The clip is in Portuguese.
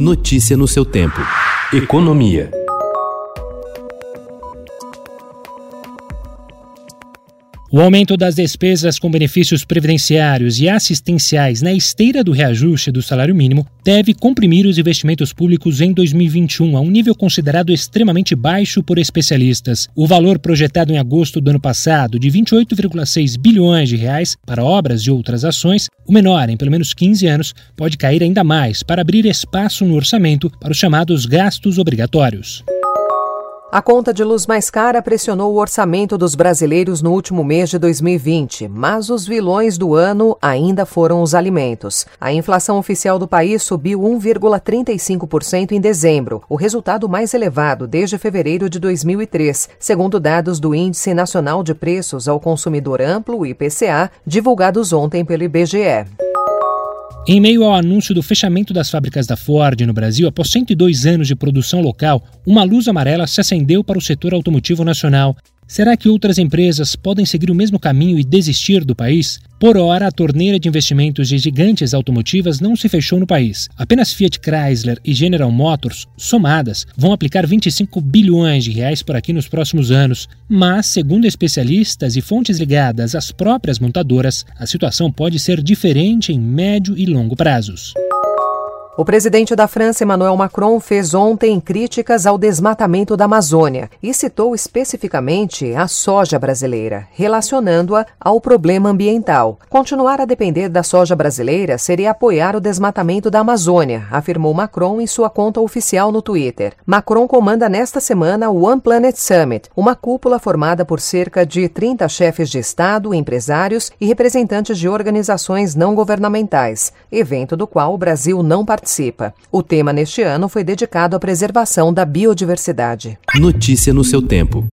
Notícia no seu tempo. Economia. O aumento das despesas com benefícios previdenciários e assistenciais na esteira do reajuste do salário mínimo deve comprimir os investimentos públicos em 2021 a um nível considerado extremamente baixo por especialistas. O valor projetado em agosto do ano passado, de 28,6 bilhões de reais para obras e outras ações, o menor em pelo menos 15 anos, pode cair ainda mais para abrir espaço no orçamento para os chamados gastos obrigatórios. A conta de luz mais cara pressionou o orçamento dos brasileiros no último mês de 2020, mas os vilões do ano ainda foram os alimentos. A inflação oficial do país subiu 1,35% em dezembro, o resultado mais elevado desde fevereiro de 2003, segundo dados do Índice Nacional de Preços ao Consumidor Amplo, IPCA, divulgados ontem pelo IBGE. Em meio ao anúncio do fechamento das fábricas da Ford no Brasil, após 102 anos de produção local, uma luz amarela se acendeu para o setor automotivo nacional. Será que outras empresas podem seguir o mesmo caminho e desistir do país? Por hora, a torneira de investimentos de gigantes automotivas não se fechou no país. Apenas Fiat Chrysler e General Motors, somadas, vão aplicar 25 bilhões de reais por aqui nos próximos anos. Mas, segundo especialistas e fontes ligadas às próprias montadoras, a situação pode ser diferente em médio e longo prazos. O presidente da França, Emmanuel Macron, fez ontem críticas ao desmatamento da Amazônia e citou especificamente a soja brasileira, relacionando-a ao problema ambiental. Continuar a depender da soja brasileira seria apoiar o desmatamento da Amazônia, afirmou Macron em sua conta oficial no Twitter. Macron comanda nesta semana o One Planet Summit, uma cúpula formada por cerca de 30 chefes de Estado, empresários e representantes de organizações não governamentais, evento do qual o Brasil não participa participa. O tema neste ano foi dedicado à preservação da biodiversidade. Notícia no seu tempo.